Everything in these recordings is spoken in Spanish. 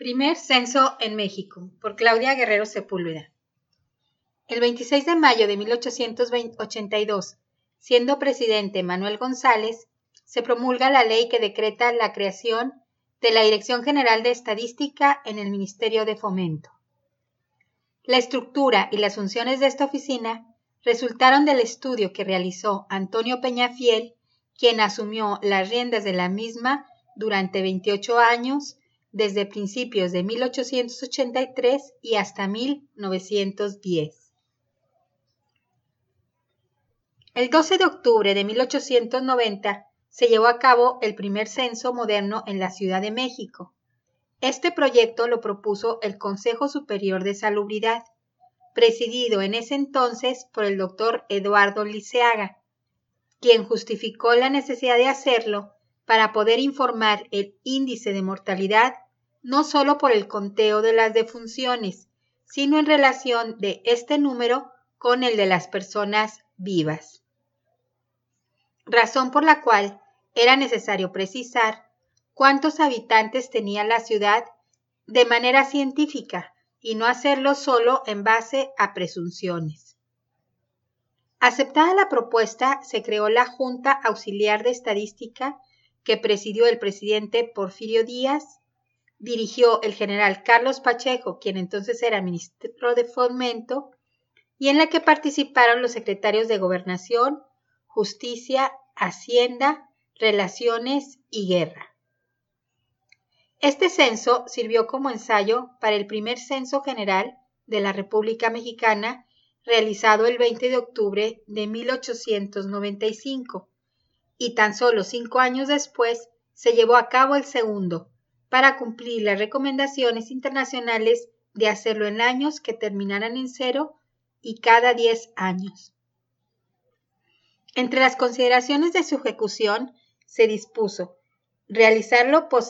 Primer censo en México, por Claudia Guerrero Sepúlveda. El 26 de mayo de 1882, siendo presidente Manuel González, se promulga la ley que decreta la creación de la Dirección General de Estadística en el Ministerio de Fomento. La estructura y las funciones de esta oficina resultaron del estudio que realizó Antonio Peñafiel, quien asumió las riendas de la misma durante 28 años desde principios de 1883 y hasta 1910. El 12 de octubre de 1890 se llevó a cabo el primer censo moderno en la Ciudad de México. Este proyecto lo propuso el Consejo Superior de Salubridad, presidido en ese entonces por el doctor Eduardo Liceaga, quien justificó la necesidad de hacerlo para poder informar el índice de mortalidad no solo por el conteo de las defunciones, sino en relación de este número con el de las personas vivas. Razón por la cual era necesario precisar cuántos habitantes tenía la ciudad de manera científica y no hacerlo solo en base a presunciones. Aceptada la propuesta, se creó la Junta Auxiliar de Estadística que presidió el presidente Porfirio Díaz, dirigió el general Carlos Pacheco, quien entonces era ministro de Fomento, y en la que participaron los secretarios de Gobernación, Justicia, Hacienda, Relaciones y Guerra. Este censo sirvió como ensayo para el primer censo general de la República Mexicana realizado el 20 de octubre de 1895 y tan solo cinco años después se llevó a cabo el segundo, para cumplir las recomendaciones internacionales de hacerlo en años que terminaran en cero y cada diez años. Entre las consideraciones de su ejecución se dispuso realizarlo por,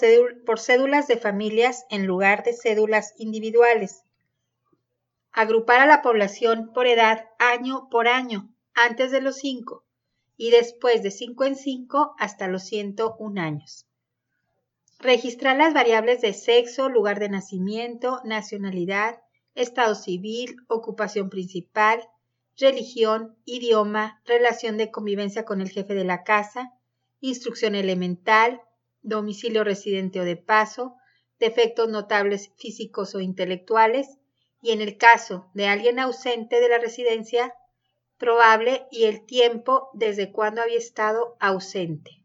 cédulas de familias en lugar de cédulas individuales, agrupar a la población por edad año por año, antes de los cinco, y después de 5 en 5 hasta los 101 años. Registrar las variables de sexo, lugar de nacimiento, nacionalidad, estado civil, ocupación principal, religión, idioma, relación de convivencia con el jefe de la casa, instrucción elemental, domicilio residente o de paso, defectos notables físicos o intelectuales, y en el caso de alguien ausente de la residencia, probable y el tiempo desde cuando había estado ausente.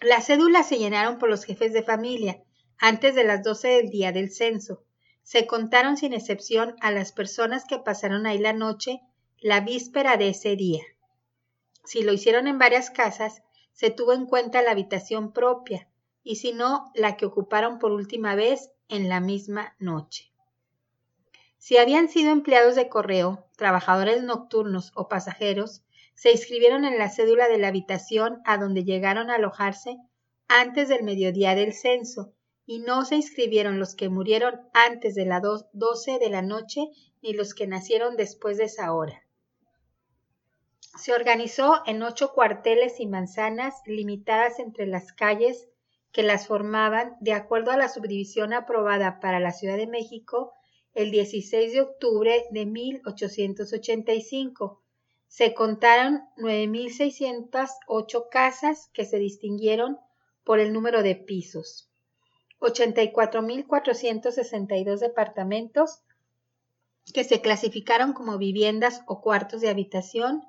Las cédulas se llenaron por los jefes de familia antes de las 12 del día del censo. Se contaron sin excepción a las personas que pasaron ahí la noche la víspera de ese día. Si lo hicieron en varias casas, se tuvo en cuenta la habitación propia y si no, la que ocuparon por última vez en la misma noche. Si habían sido empleados de correo, trabajadores nocturnos o pasajeros, se inscribieron en la cédula de la habitación a donde llegaron a alojarse antes del mediodía del censo, y no se inscribieron los que murieron antes de las doce de la noche ni los que nacieron después de esa hora. Se organizó en ocho cuarteles y manzanas limitadas entre las calles que las formaban de acuerdo a la subdivisión aprobada para la Ciudad de México el 16 de octubre de 1885. Se contaron 9.608 casas que se distinguieron por el número de pisos, 84.462 departamentos que se clasificaron como viviendas o cuartos de habitación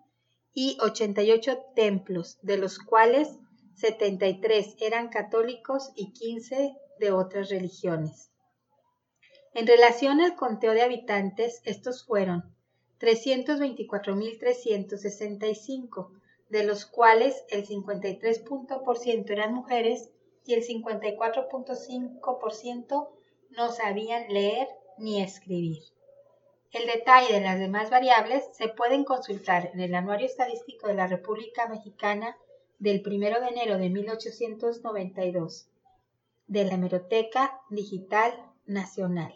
y 88 templos, de los cuales 73 eran católicos y 15 de otras religiones. En relación al conteo de habitantes, estos fueron 324.365, de los cuales el 53% eran mujeres y el 54.5% no sabían leer ni escribir. El detalle de las demás variables se pueden consultar en el Anuario Estadístico de la República Mexicana del 1 de enero de 1892 de la Hemeroteca Digital nacional.